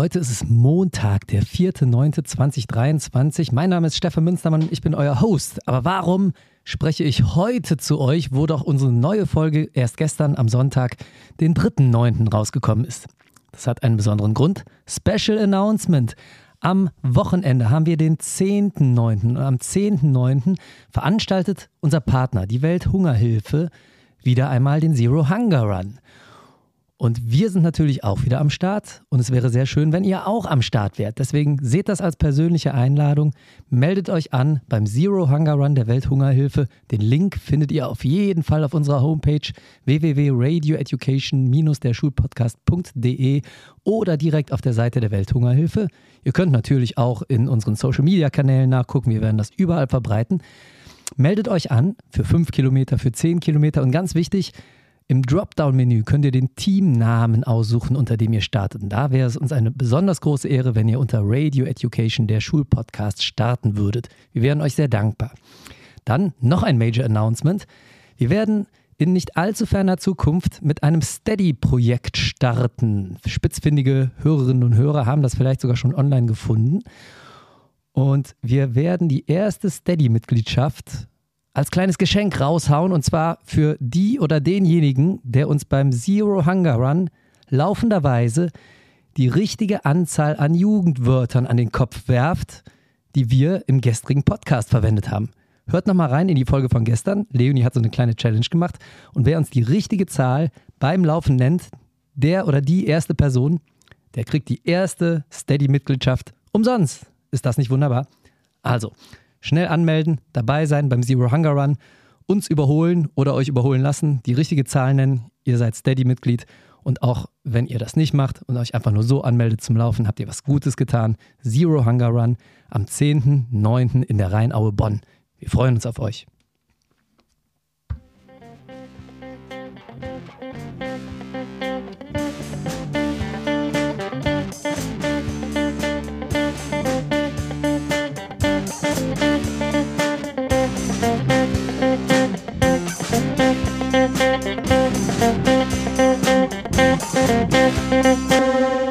Heute ist es Montag, der 4.9.2023. Mein Name ist Stefan Münstermann ich bin euer Host. Aber warum spreche ich heute zu euch, wo doch unsere neue Folge erst gestern am Sonntag, den 3.9. rausgekommen ist? Das hat einen besonderen Grund. Special Announcement. Am Wochenende haben wir den 10.9. und am 10.9. veranstaltet unser Partner, die Welthungerhilfe, wieder einmal den Zero Hunger Run. Und wir sind natürlich auch wieder am Start und es wäre sehr schön, wenn ihr auch am Start wärt. Deswegen seht das als persönliche Einladung. Meldet euch an beim Zero Hunger Run der Welthungerhilfe. Den Link findet ihr auf jeden Fall auf unserer Homepage www.radioeducation-derschulpodcast.de oder direkt auf der Seite der Welthungerhilfe. Ihr könnt natürlich auch in unseren Social Media Kanälen nachgucken. Wir werden das überall verbreiten. Meldet euch an für 5 Kilometer, für 10 Kilometer und ganz wichtig, im Dropdown-Menü könnt ihr den Teamnamen aussuchen, unter dem ihr startet. Und da wäre es uns eine besonders große Ehre, wenn ihr unter Radio Education, der Schulpodcast, starten würdet. Wir wären euch sehr dankbar. Dann noch ein Major Announcement. Wir werden in nicht allzu ferner Zukunft mit einem Steady-Projekt starten. Spitzfindige Hörerinnen und Hörer haben das vielleicht sogar schon online gefunden. Und wir werden die erste Steady-Mitgliedschaft als kleines Geschenk raushauen und zwar für die oder denjenigen, der uns beim Zero Hunger Run laufenderweise die richtige Anzahl an Jugendwörtern an den Kopf werft, die wir im gestrigen Podcast verwendet haben. Hört nochmal rein in die Folge von gestern. Leonie hat so eine kleine Challenge gemacht und wer uns die richtige Zahl beim Laufen nennt, der oder die erste Person, der kriegt die erste Steady-Mitgliedschaft umsonst. Ist das nicht wunderbar? Also, Schnell anmelden, dabei sein beim Zero Hunger Run, uns überholen oder euch überholen lassen, die richtige Zahl nennen, ihr seid Steady-Mitglied und auch wenn ihr das nicht macht und euch einfach nur so anmeldet zum Laufen, habt ihr was Gutes getan. Zero Hunger Run am 10.09. in der Rheinaue Bonn. Wir freuen uns auf euch. Thank you.